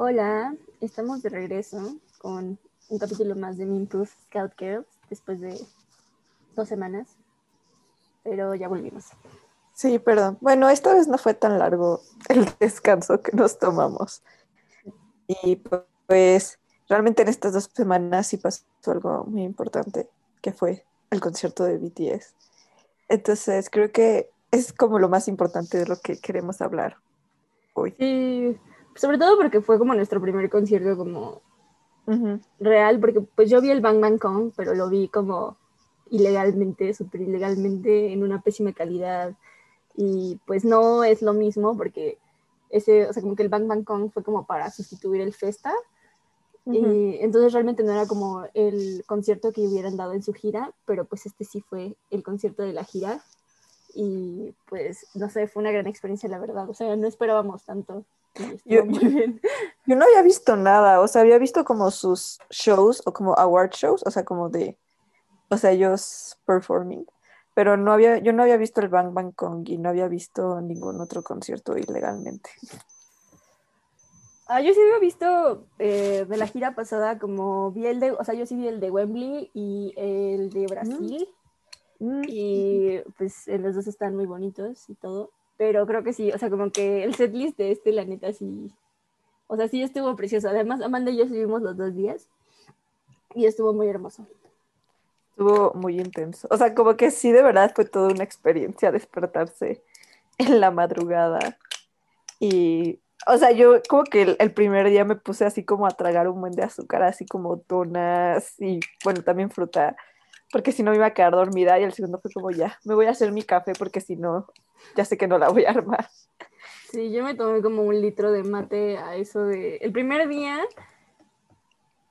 Hola, estamos de regreso con un capítulo más de Proof Scout Girls después de dos semanas, pero ya volvimos. Sí, perdón. Bueno, esta vez no fue tan largo el descanso que nos tomamos. Y pues realmente en estas dos semanas sí pasó algo muy importante, que fue el concierto de BTS. Entonces creo que es como lo más importante de lo que queremos hablar hoy. Sí, sobre todo porque fue como nuestro primer concierto como real, porque pues yo vi el Bang Bang Kong, pero lo vi como ilegalmente, súper ilegalmente, en una pésima calidad. Y pues no es lo mismo porque ese, o sea, como que el Bang Bang Kong fue como para sustituir el Festa. Y entonces realmente no era como el concierto que hubieran dado en su gira, pero pues este sí fue el concierto de la gira. Y pues, no sé, fue una gran experiencia, la verdad. O sea, no esperábamos tanto. Yo, yo, no había visto nada, o sea, había visto como sus shows o como award shows, o sea, como de, o sea, ellos performing, pero no había, yo no había visto el Bang Bang Kong y no había visto ningún otro concierto ilegalmente. Ah, yo sí había visto eh, de la gira pasada, como vi el de, o sea, yo sí vi el de Wembley y el de Brasil. Mm. Y pues los dos están muy bonitos y todo. Pero creo que sí, o sea, como que el setlist de este, la neta, sí. O sea, sí estuvo precioso. Además, Amanda y yo subimos los dos días y estuvo muy hermoso. Estuvo muy intenso. O sea, como que sí, de verdad fue toda una experiencia despertarse en la madrugada. Y, o sea, yo como que el, primer día me puse así como a tragar un buen de azúcar, así como donas y, bueno, también fruta porque si no me iba a quedar dormida y el segundo fue como ya, me voy a hacer mi café porque si no, ya sé que no la voy a armar. Sí, yo me tomé como un litro de mate a eso de... El primer día,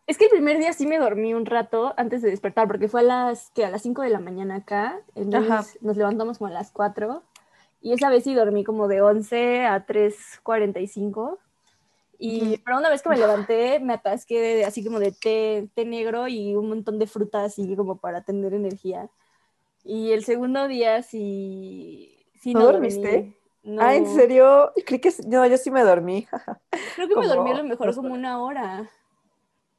es que el primer día sí me dormí un rato antes de despertar, porque fue a las, que a las 5 de la mañana acá, entonces nos levantamos como a las 4, y esa vez sí dormí como de 11 a 3.45. Y pero una vez que me levanté, me atasqué de, así como de té, té negro y un montón de frutas así como para tener energía. Y el segundo día sí, sí no, dormiste. Ah, ¿en serio? Creí que no, yo sí me dormí. Creo que me dormí a lo mejor como una hora.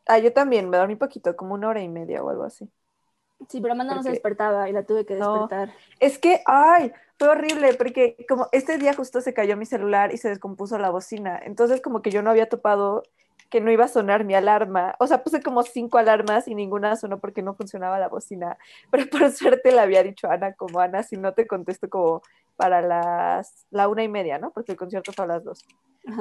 Ah, yo también, me dormí poquito, como una hora y media o algo así. Sí, pero Amanda no se despertaba y la tuve que despertar. Es que, ay, fue horrible porque como este día justo se cayó mi celular y se descompuso la bocina. Entonces como que yo no había topado que no iba a sonar mi alarma. O sea, puse como cinco alarmas y ninguna sonó porque no funcionaba la bocina. Pero por suerte le había dicho a Ana como, Ana, si no te contesto como para las, la una y media, ¿no? Porque el concierto fue a las dos.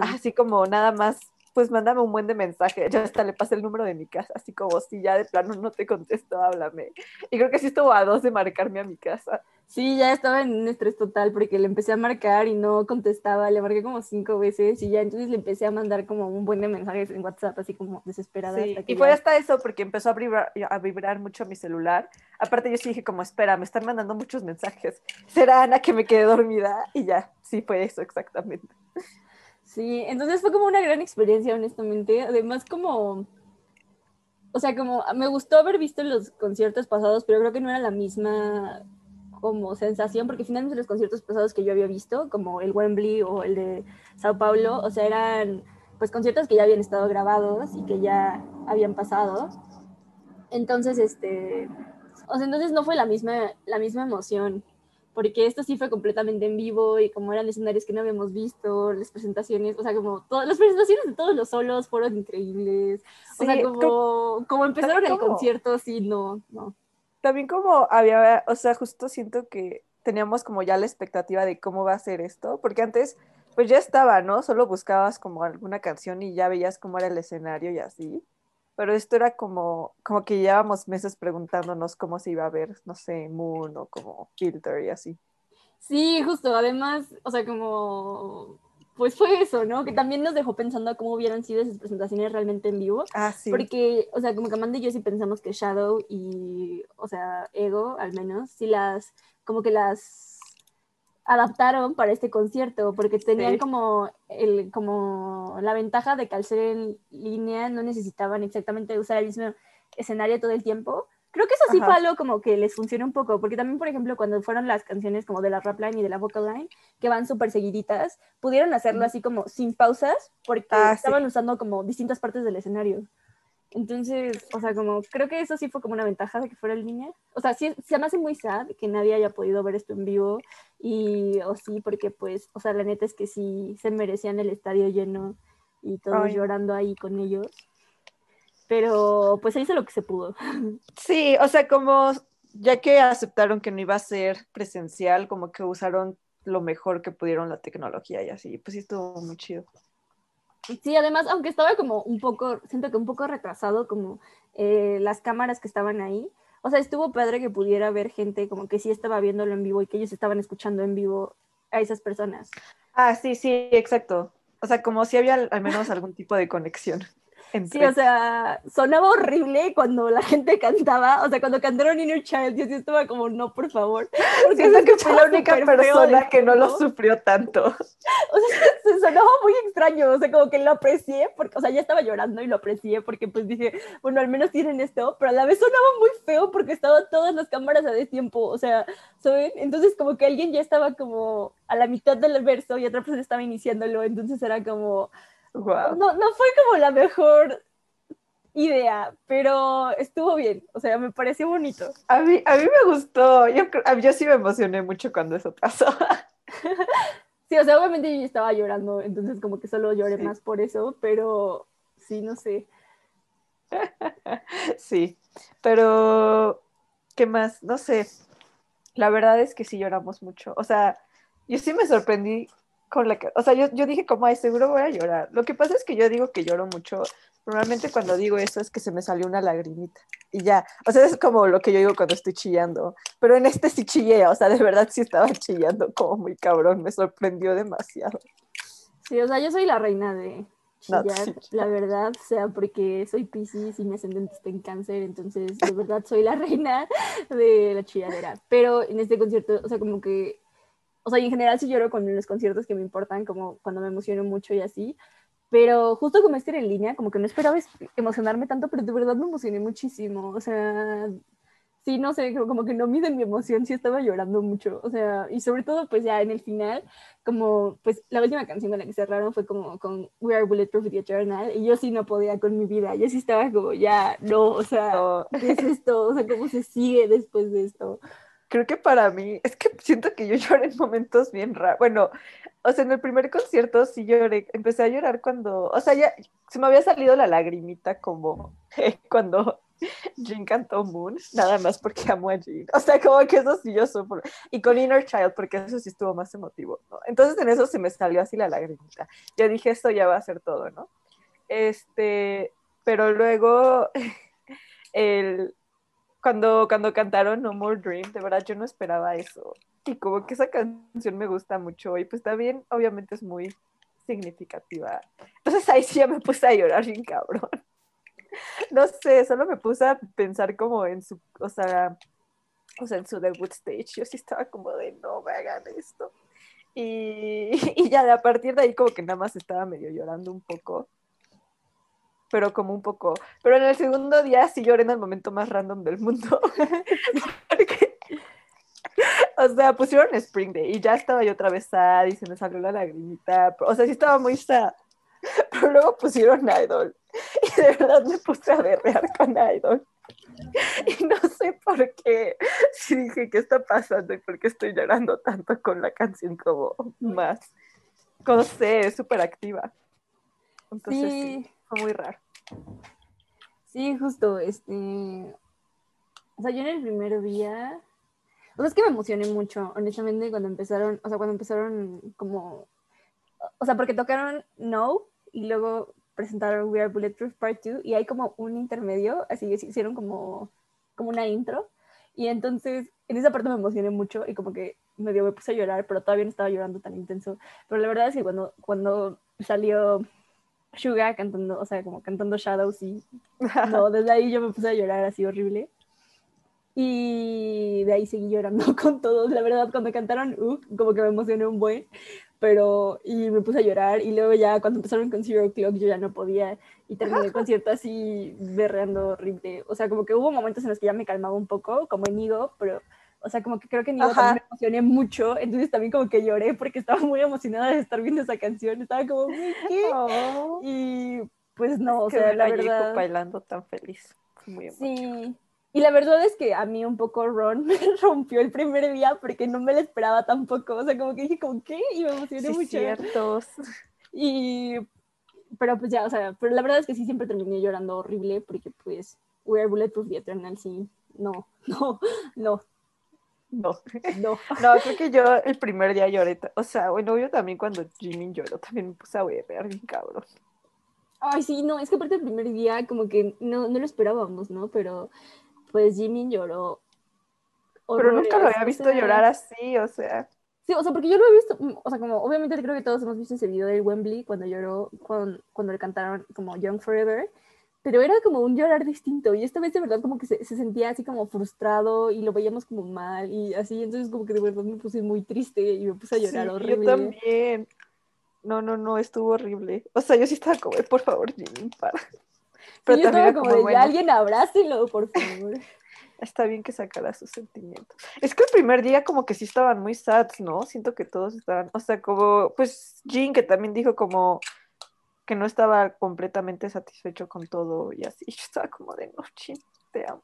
Así como nada más pues mándame un buen de mensaje. Ya hasta le pasé el número de mi casa, así como si ya de plano no te contesto, háblame. Y creo que sí estuvo a dos de marcarme a mi casa. Sí, ya estaba en un estrés total porque le empecé a marcar y no contestaba, le marqué como cinco veces y ya entonces le empecé a mandar como un buen de mensajes en WhatsApp, así como desesperada. y fue hasta eso porque empezó a vibrar, a vibrar mucho mi celular. Aparte yo sí dije como, espera, me están mandando muchos mensajes. Será Ana que me quedé dormida y ya, sí fue eso exactamente. Sí, entonces fue como una gran experiencia, honestamente. Además, como, o sea, como me gustó haber visto los conciertos pasados, pero creo que no era la misma como sensación, porque finalmente los conciertos pasados que yo había visto, como el Wembley o el de Sao Paulo, o sea, eran pues conciertos que ya habían estado grabados y que ya habían pasado. Entonces, este, o sea, entonces no fue la misma, la misma emoción porque esto sí fue completamente en vivo y como eran escenarios que no habíamos visto, las presentaciones, o sea, como todas las presentaciones de todos los solos fueron increíbles. o sea, como, como empezaron el concierto, sí, no, no. También como había, o sea, justo siento que teníamos como ya la expectativa de cómo va a ser esto, porque antes pues ya estaba, ¿no? Solo buscabas como alguna canción y ya veías cómo era el escenario y así pero esto era como, como que llevábamos meses preguntándonos cómo se iba a ver, no sé, Moon o como Filter y así. Sí, justo, además, o sea, como, pues fue eso, ¿no? Que también nos dejó pensando cómo hubieran sido esas presentaciones realmente en vivo. Ah, sí. Porque, o sea, como que Amanda y yo sí pensamos que Shadow y, o sea, Ego, al menos, sí las, como que las adaptaron para este concierto, porque tenían como, el, como la ventaja de que al ser en línea no necesitaban exactamente usar el mismo escenario todo el tiempo, Creo que eso sí Ajá. fue algo como que les funcionó un poco, porque también, por ejemplo, cuando fueron las canciones como de la rap line y de la vocal line, que van súper seguiditas, pudieron hacerlo así como sin pausas, porque Ah, sí. estaban usando como distintas partes del escenario. Entonces, o sea, como creo que eso sí fue como una ventaja de que fuera en línea. O sea, sí, se me hace muy sad que nadie haya podido ver esto en vivo y, o sí, porque pues, o sea, la neta es que sí se merecían el estadio lleno y todos Ay. llorando ahí con ellos. Pero pues se hizo lo que se pudo. Sí, o sea, como ya que aceptaron que no iba a ser presencial, como que usaron lo mejor que pudieron la tecnología y así, pues sí estuvo muy chido. Sí, además, aunque estaba como un poco, siento que un poco retrasado, como eh, las cámaras que estaban ahí. O sea, estuvo padre que pudiera ver gente como que sí estaba viéndolo en vivo y que ellos estaban escuchando en vivo a esas personas. Ah, sí, sí, exacto. O sea, como si había al menos algún tipo de conexión. Sí, o sea, sonaba horrible cuando la gente cantaba. O sea, cuando cantaron Inner Child, yo sí estaba como, no, por favor. Porque se que fui la única persona de que no lo sufrió tanto. O sea, se sonaba muy extraño, o sea, como que lo aprecié, porque, o sea, ya estaba llorando y lo aprecié porque pues dije, bueno, al menos tienen esto, pero a la vez sonaba muy feo porque estaban todas las cámaras a destiempo, o sea, ¿saben? Entonces como que alguien ya estaba como a la mitad del verso y otra persona estaba iniciándolo, entonces era como, Wow. no, no fue como la mejor idea, pero estuvo bien, o sea, me pareció bonito. A mí, a mí me gustó. Yo, yo sí me emocioné mucho cuando eso pasó. Sí, o sea, obviamente yo estaba llorando, entonces como que solo lloré Sí. más por eso, pero sí, no sé. Sí, pero ¿qué más? No sé. La verdad es que sí lloramos mucho. O sea, yo sí me sorprendí con la... ca- O sea, yo, yo dije como, ay, seguro voy a llorar. Lo que pasa es que yo digo que lloro mucho. Normalmente cuando digo eso es que se me salió una lagrimita y ya. O sea, es como lo que yo digo cuando estoy chillando. Pero en este sí chillé, o sea, de verdad sí estaba chillando como muy cabrón. Me sorprendió demasiado. Sí, o sea, yo soy la reina de No, chillar, sí. la verdad, o sea, porque soy Piscis y mi ascendente está en cáncer, entonces de verdad soy la reina de la chilladera. Pero en este concierto, o sea, como que, o sea, y en general sí lloro con los conciertos que me importan, como cuando me emociono mucho y así. Pero justo como este era en línea, como que no esperaba es- emocionarme tanto, pero de verdad me emocioné muchísimo. O sea, sí, no sé, como que no miden mi emoción, sí estaba llorando mucho. O sea, y sobre todo, pues ya en el final, como, pues la última canción con la que cerraron fue como con We Are Bulletproof The Eternal, y yo sí no podía con mi vida, yo sí estaba como, ya, no, o sea. ¿qué es esto? O sea, ¿cómo se sigue después de esto? Creo que para mí, es que siento que yo lloré en momentos bien raros. Bueno, o sea, en el primer concierto sí lloré, empecé a llorar cuando, o sea, ya se me había salido la lagrimita como cuando Jean cantó Moon, nada más porque amo a Jean. O sea, como que eso sí yo sufro. Y con Inner Child, porque eso sí estuvo más emotivo. Entonces en eso se me salió así la lagrimita. Yo dije, esto ya va a ser todo, ¿no? Este, pero luego el, cuando, cuando cantaron No More Dream, de verdad yo no esperaba eso. Y como que esa canción me gusta mucho y pues también obviamente es muy significativa. Entonces ahí sí ya me puse a llorar bien cabrón. No sé, solo me puse a pensar como en su, o sea, o sea, en su debut stage. Yo sí estaba como de no me hagan esto. Y, y ya a partir de ahí como que nada más estaba medio llorando un poco. Pero como un poco. Pero en el segundo día sí lloré en el momento más random del mundo. Porque, o sea, pusieron Spring Day y ya estaba yo otra vez sad y se me salió la lagrimita. O sea, sí estaba muy sad. Pero luego pusieron Idol y de verdad me puse a berrear con Idol. Y no sé por qué. Sí dije, ¿qué está pasando? ¿Y por qué estoy llorando tanto con la canción como más? No sé, es súper activa. Entonces sí. Sí, fue muy raro. sí, justo, este, o sea, yo en el primer día, o sea, es que me emocioné mucho, honestamente, cuando empezaron, o sea, cuando empezaron como, o sea, porque tocaron No y luego presentaron We Are Bulletproof Part 2 y hay como un intermedio, así hicieron como, como una intro y entonces en esa parte me emocioné mucho y como que medio me puse a llorar, pero todavía no estaba llorando tan intenso, pero la verdad es que cuando, cuando salió Suga cantando, o sea, como cantando Shadows y no, desde ahí yo me puse a llorar así horrible. Y de ahí seguí llorando con todos. La verdad, cuando cantaron Uh, como que me emocioné un buen. pero y me puse a llorar y luego ya cuando empezaron con Zero Clock yo ya no podía y terminé el concierto así berreando horrible. O sea, como que hubo momentos en los que ya me calmaba un poco, como en Igo, pero o sea, como que creo que en Igo también me emocioné mucho, entonces también como que lloré porque estaba muy emocionada de estar viendo esa canción, estaba como, ¿qué? Oh. Y pues no, o sea, la verdad... bailando tan feliz. Muy sí, y la verdad es que a mí un poco Ron me rompió el primer día porque no me lo esperaba tampoco. O sea, como que dije, ¿con qué? Y me emocioné mucho. Ciertos. Y, pero pues ya, o sea, pero la verdad es que sí siempre terminé llorando horrible porque pues We Are Bulletproof y Eternal, sí. No, no, no. No. no, no, creo que yo el primer día lloré, o sea, bueno, yo también cuando Jimmy lloró también me puse a ver bien cabrón. Ay, sí, no, es que aparte el primer día como que no, no lo esperábamos, ¿no? Pero pues Jimmy lloró. Pero nunca lo había visto llorar así, o sea. Sí, o sea, porque yo lo he visto, mm, o sea, como obviamente creo que todos hemos visto ese video de Wembley cuando lloró, cuando, cuando le cantaron como Young Forever, pero era como un llorar distinto y esta vez de verdad como que se, se, sentía así como frustrado y lo veíamos como mal y así, entonces como que de verdad me puse muy triste y me puse a llorar horrible. Yo también. No, no, no, estuvo horrible. O sea, yo sí estaba como, por favor, Jimmy, para. Pero yo estaba como, de, alguien abrácelo, por favor. Está bien que sacara sus sentimientos. Es que el primer día como que sí estaban muy sad, ¿no? Siento que todos estaban, o sea, como, pues Jean que también dijo como que no estaba completamente satisfecho con todo y así. Yo estaba como de, no, Jean, te amo.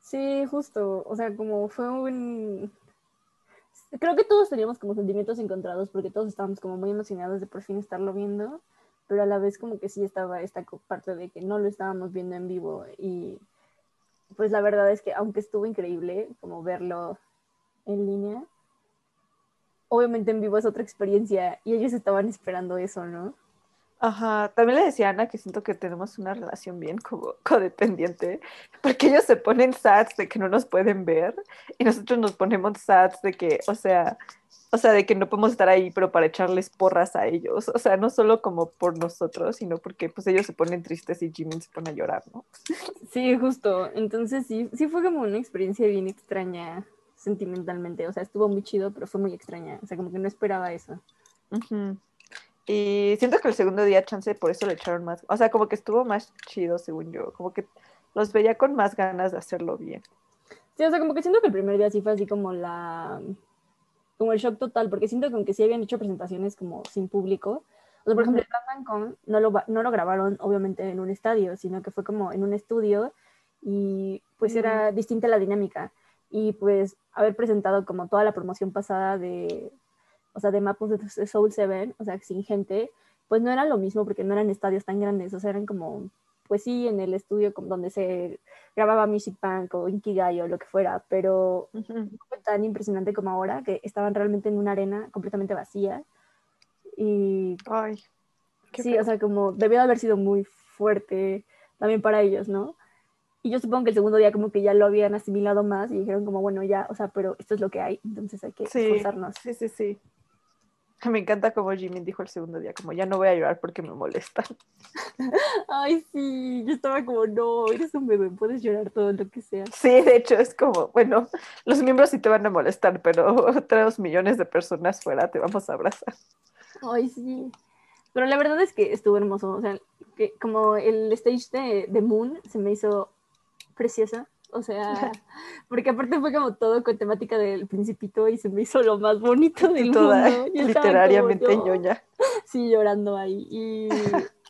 Sí, justo, o sea, como fue un... Creo que todos teníamos como sentimientos encontrados porque todos estábamos como muy emocionados de por fin estarlo viendo pero a la vez como que sí estaba esta parte de que no lo estábamos viendo en vivo y pues la verdad es que aunque estuvo increíble como verlo en línea, obviamente en vivo es otra experiencia y ellos estaban esperando eso, ¿no? Ajá, también le decía a Ana que siento que tenemos una relación bien como codependiente, porque ellos se ponen sats de que no nos pueden ver y nosotros nos ponemos sats de que, o sea, o sea, de que no podemos estar ahí, pero para echarles porras a ellos. O sea, no solo como por nosotros, sino porque pues ellos se ponen tristes y Jimmy se pone a llorar, ¿no? Sí, justo. Entonces sí, sí fue como una experiencia bien extraña sentimentalmente. O sea, estuvo muy chido, pero fue muy extraña. O sea, como que no esperaba eso. Y siento que el segundo día, chance, por eso le echaron más. O sea, como que estuvo más chido, según yo. Como que los veía con más ganas de hacerlo bien. Sí, o sea, como que siento que el primer día sí fue así como la como el shock total, porque siento que aunque sí habían hecho presentaciones como sin público, o sea, por ejemplo, el Con no lo, no lo grabaron obviamente en un estadio, sino que fue como en un estudio y pues era distinta la dinámica. Y pues haber presentado como toda la promoción pasada de, o sea, de Mapos de Soul 7, o sea, sin gente, pues no era lo mismo porque no eran estadios tan grandes, o sea, eran como pues sí, en el estudio donde se grababa Music Bank o Inkigai o lo que fuera, pero no fue tan impresionante como ahora, que estaban realmente en una arena completamente vacía. Y Ay, sí, o sea, como debió haber sido muy fuerte también para ellos, ¿no? Y yo supongo que el segundo día como que ya lo habían asimilado más y dijeron como, bueno, ya, o sea, pero esto es lo que hay, entonces hay que sí, esforzarnos. Sí, sí, sí. Me encanta como Jimmy dijo el segundo día, como ya no voy a llorar porque me molesta. Ay, sí, yo estaba como, no, eres un bebé, puedes llorar todo lo que sea. Sí, de hecho es como, bueno, los miembros sí te van a molestar, pero otros millones de personas fuera te vamos a abrazar. Ay, sí. Pero la verdad es que estuvo hermoso, o sea, que como el stage de, de Moon se me hizo preciosa. O sea, porque aparte fue como todo con temática del principito y se me hizo lo más bonito del mundo. literariamente ñoña. Sí, llorando ahí. Y,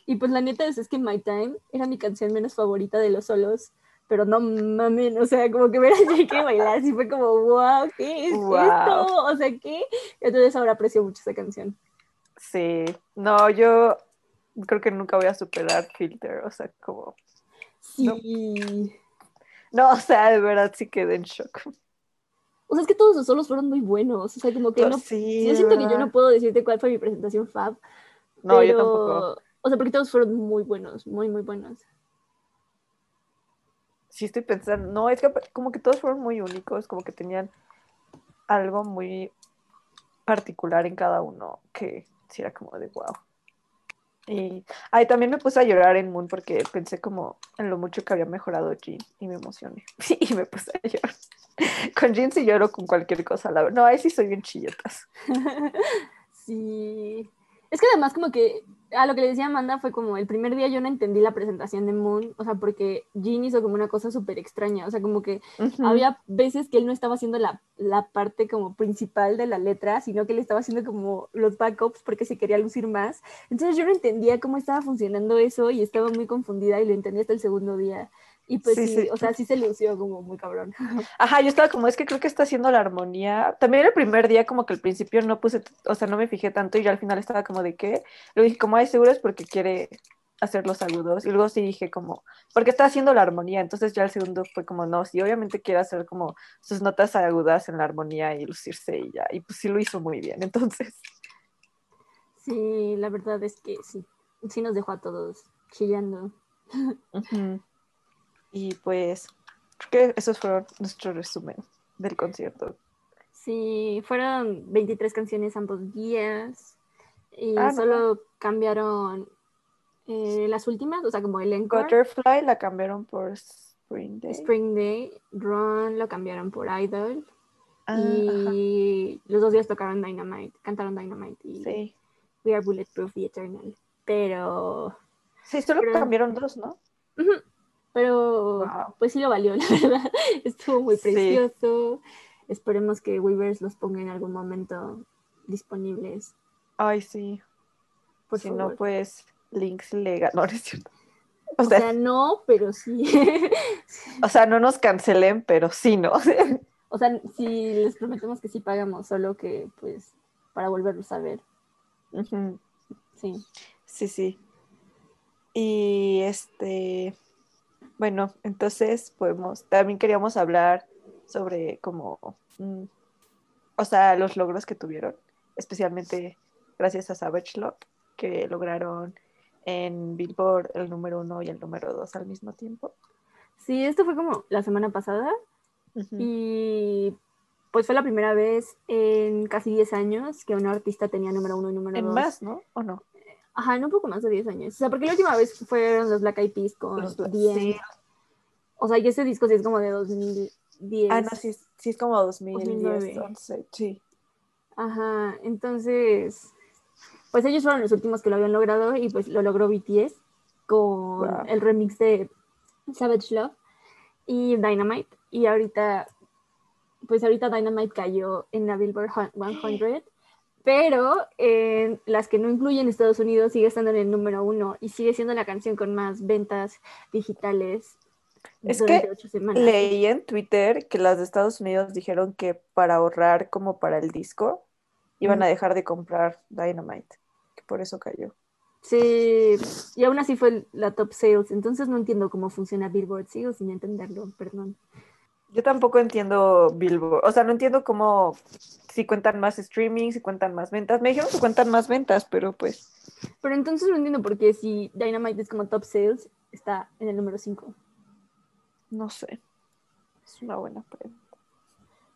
y, pues la neta es, es que My Time era mi canción menos favorita de los solos pero no mames, o sea, como que ver a Jake bailar así fue como, wow, ¿qué es esto? O sea, ¿qué? Entonces ahora aprecio mucho esa canción. Sí, no, yo creo que nunca voy a superar Filter, o sea, como... Sí. No, o sea, de verdad sí quedé en shock. O sea, es que todos los solos fueron muy buenos. O sea, como que no. Sí, yo siento que yo no puedo decirte cuál fue mi presentación Fab. No, yo tampoco. O sea, porque todos fueron muy buenos, muy, muy buenos. Sí, estoy pensando. No, es que como que todos fueron muy únicos, como que tenían algo muy particular en cada uno que sí era como de wow. Y ahí también me puse a llorar en Moon porque pensé como en lo mucho que había mejorado Jean y me emocioné. y me puse a llorar. Con Jean sí lloro con cualquier cosa. La... No, ahí sí soy bien chilletas. Sí. Es que además como que a lo que le decía Amanda fue como el primer día yo no entendí la presentación de Moon, o sea, porque Jean hizo como una cosa súper extraña, o sea, como que había veces que él no estaba haciendo la, la, parte como principal de la letra, sino que él estaba haciendo como los backups porque se quería lucir más. Entonces yo no entendía cómo estaba funcionando eso y estaba muy confundida y lo entendí hasta el segundo día. Y pues sí, o sea, sí se lució como muy cabrón. Ajá, yo estaba como, es que creo que está haciendo la armonía. También el primer día como que al principio no puse, o sea, no me fijé tanto y yo al final estaba como de qué. Luego dije como, ay, seguro es porque quiere hacer los agudos. Y luego sí dije como, porque está haciendo la armonía. Entonces ya el segundo fue como, no, sí, obviamente quiere hacer como sus notas agudas en la armonía y lucirse y ya. Y pues sí lo hizo muy bien, entonces. Sí, la verdad es que sí. Sí nos dejó a todos chillando. Y pues, creo que esos fueron nuestro resumen del concierto. Sí, fueron 23 canciones ambos días. Y ah, solo cambiaron eh, las últimas, o sea, como el encore. Butterfly la cambiaron por Spring Day. Spring Day. Run lo cambiaron por Idol. Ah, y los dos días tocaron Dynamite, cantaron Dynamite y sí. We Are Bulletproof y Eternal. Pero. Sí, solo cambiaron dos, ¿no? Pero pues sí lo valió, la verdad. Estuvo muy precioso. Esperemos que Weavers los ponga en algún momento disponibles. Ay, sí. Por si no, pues links legal. No, no es cierto. O, sea, no, pero sí. o sea, no nos cancelen, pero sí, ¿no? o sea, sí les prometemos que sí pagamos, solo que pues para volverlos a ver. Sí. Sí, sí. Y este, bueno, entonces podemos, también queríamos hablar sobre como, mm, o sea, los logros que tuvieron, especialmente gracias a Savage Love, que lograron en Billboard el número uno y el número dos al mismo tiempo. Sí, esto fue como la semana pasada y pues fue la primera vez en casi 10 años que una artista tenía número uno y número dos. En más, ¿no? ¿O no? Ajá, en un poco más de 10 años. O sea, porque la última vez fueron los Black Eyed Peas con los Sí. O sea, y ese disco sí es como de 2010. Ah, no, sí, sí es como 2010, 11, sí. Ajá, entonces, pues ellos fueron los últimos que lo habían logrado y pues lo logró BTS con el remix de Savage Love y Dynamite. Y ahorita, pues ahorita Dynamite cayó en la Billboard 100 pero en las que no incluyen Estados Unidos sigue estando en el número uno y sigue siendo la canción con más ventas digitales. Es que leí en Twitter que las de Estados Unidos dijeron que para ahorrar como para el disco iban a dejar de comprar Dynamite, que por eso cayó. Sí, y aún así fue la top sales, entonces no entiendo cómo funciona Billboard, sigo sin entenderlo, perdón. Yo tampoco entiendo Billboard, o sea, no entiendo cómo, si cuentan más streaming, si cuentan más ventas. Me dijeron que cuentan más ventas, pero pues. Pero entonces no entiendo por qué si Dynamite es como top sales, está en el número 5. No sé. Es una buena pregunta.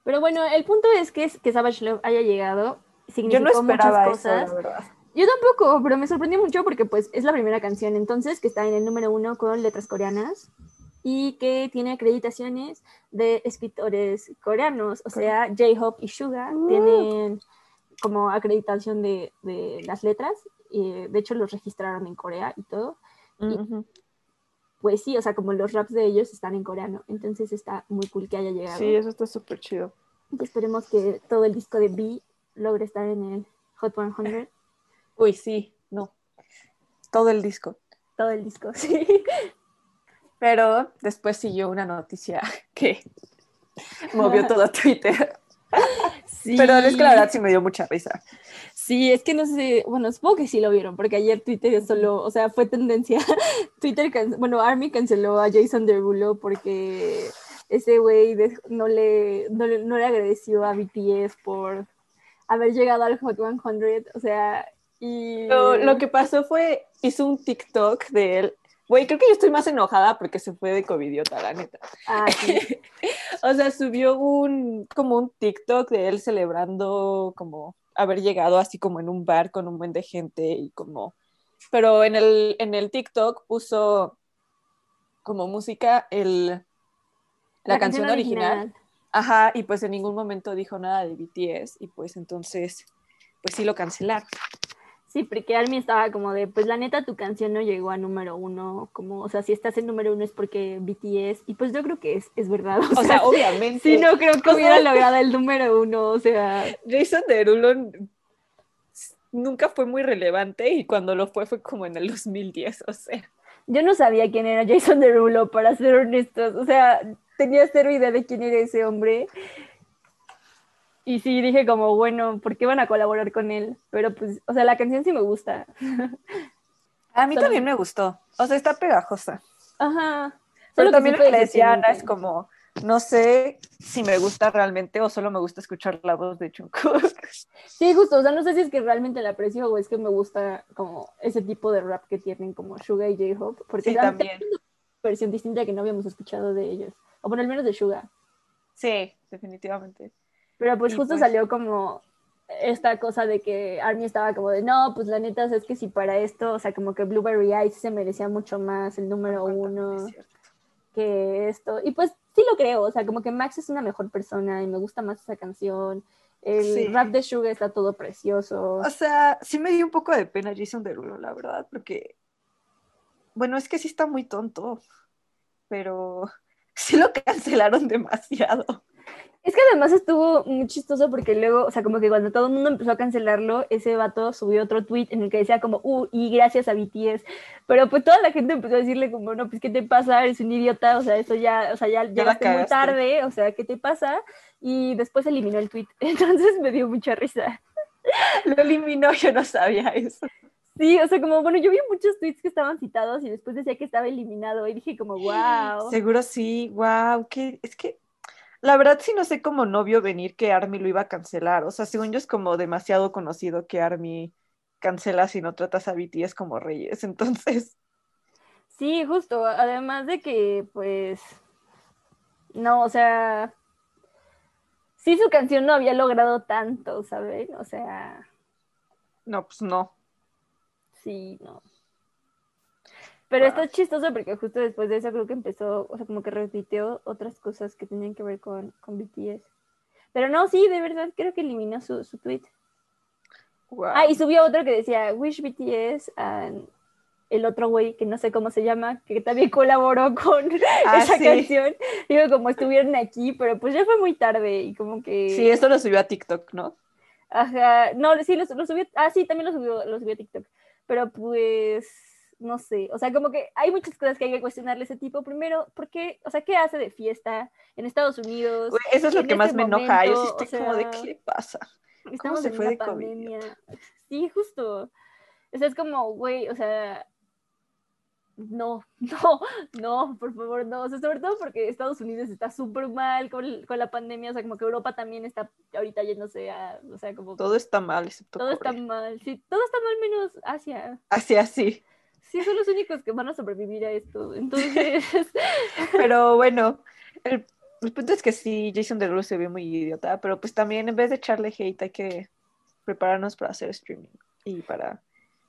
Pero bueno, el punto es que, que Savage Love haya llegado. Significó Yo no esperaba muchas cosas. Eso, la verdad. Yo tampoco, pero me sorprendió mucho porque pues es la primera canción entonces que está en el número uno con letras coreanas y que tiene acreditaciones de escritores coreanos, o sea, J-Hope y Suga tienen como acreditación de, las letras, y de hecho los registraron en Corea y todo. Pues sí, o sea, como los raps de ellos están en coreano, entonces está muy cool que haya llegado. Sí, eso está súper chido. esperemos que todo el disco de B logre estar en el Hot 100. Uy, sí, no. Todo el disco. Todo el disco, sí. Pero después siguió una noticia que movió todo Twitter. Pero es que la verdad sí me dio mucha risa. Sí, es que no sé, bueno, supongo que sí lo vieron, porque ayer Twitter solo, o sea, fue tendencia. Twitter, bueno, Army canceló a Jason Derulo porque ese güey no le, no, le agradeció a BTS por haber llegado al Hot 100, o sea, y... lo que pasó fue, hizo un TikTok de él Güey, creo que yo estoy más enojada porque se fue de covidiota, la neta. Ah, sí. o sea, subió un, como un TikTok de él celebrando como haber llegado así como en un bar con un buen de gente y como... Pero en el, en el TikTok puso como música el, la, canción, original. original. Ajá, y pues en ningún momento dijo nada de BTS y pues entonces pues sí lo cancelaron. Sí, porque Army estaba como de, pues la neta tu canción no llegó a número uno, como, o sea, si estás en número uno es porque BTS, y pues yo creo que es, es verdad. O, sea, obviamente. Sí, no creo que hubiera logrado el número uno, o sea. Jason Derulo nunca fue muy relevante y cuando lo fue fue como en el 2010, o sea. Yo no sabía quién era Jason Derulo, para ser honestos, o sea, tenía cero idea de quién era ese hombre. Y sí, dije como, bueno, ¿por qué van a colaborar con él? Pero pues, o sea, la canción sí me gusta. A mí también me gustó. O sea, está pegajosa. Ajá. Pero también lo que le decía Ana es como, no sé si me gusta realmente o solo me gusta escuchar la voz de Jungkook. Sí, justo, o sea, no sé si es que realmente la aprecio o es que me gusta como ese tipo de rap que tienen como Suga y J-Hope, porque sí, también. Es una versión distinta que no habíamos escuchado de ellos, o bueno, al menos de Suga. Sí, definitivamente. Pero pues justo salió como esta cosa de que Army estaba como de, no, pues la neta es que si para esto, o sea, como que Blueberry Eyes se merecía mucho más el número uno que esto. Y pues sí lo creo, o sea, como que Max es una mejor persona y me gusta más esa canción. El rap de Sugar está todo precioso. O sea, sí me dio un poco de pena Jason Derulo, la verdad, porque, bueno, es que sí está muy tonto, pero sí lo cancelaron demasiado. Es que además estuvo muy chistoso porque luego, o sea, como que cuando todo el mundo empezó a cancelarlo, ese vato subió otro tweet en el que decía como, uh, y gracias a BTS. Pero pues toda la gente empezó a decirle como, no, pues, ¿qué te pasa? Eres un idiota, o sea, eso ya, o sea, ya, llegaste muy tarde, o sea, ¿qué te pasa? Y después eliminó el tweet. Entonces me dio mucha risa. Lo eliminó, yo no sabía eso. Sí, o sea, como, bueno, yo vi muchos tweets que estaban citados y después decía que estaba eliminado y dije como, wow. Seguro sí, wow, que es que la verdad sí no sé cómo no vio venir que Army lo iba a cancelar. O sea, según yo es como demasiado conocido que Army cancela si no tratas a BTS como reyes. Entonces. Sí, justo. Además de que, pues. No, o sea. Sí, su canción no había logrado tanto, ¿saben? O sea. No, pues no. Sí, no. Pero está chistoso porque justo después de eso creo que empezó, o sea, como que repitió otras cosas que tenían que ver con, con BTS. Pero no, sí, de verdad, creo que eliminó su, su tweet. Ah, y subió otro que decía, Wish BTS, and el otro güey, que no sé cómo se llama, que también colaboró con ah, esa canción. Digo, como estuvieron aquí, pero pues ya fue muy tarde y como que... Sí, esto lo subió a TikTok, ¿no? Ajá, no, sí, lo, lo subió, ah, sí, también lo subió, lo subió a TikTok. Pero pues no sé, o sea, como que hay muchas cosas que hay que cuestionarle a ese tipo. Primero, ¿por qué? O sea, ¿qué hace de fiesta en Estados Unidos? eso es lo que más este me enoja. Yo sí estoy como de qué pasa. Estamos se fue de pandemia. Sí, justo. O sea, es como, güey, o sea, no, no, no, por favor, no. O sea, sobre todo porque Estados Unidos está súper mal con, con, la pandemia, o sea, como que Europa también está ahorita yéndose a, o sea, como... Todo está mal, excepto Todo está mal, sí, todo está mal menos Asia. Asia, sí sí son los únicos que van a sobrevivir a esto. Entonces. pero bueno, el, punto es que sí, Jason Derulo se ve muy idiota, pero pues también en vez de echarle hate hay que prepararnos para hacer streaming y para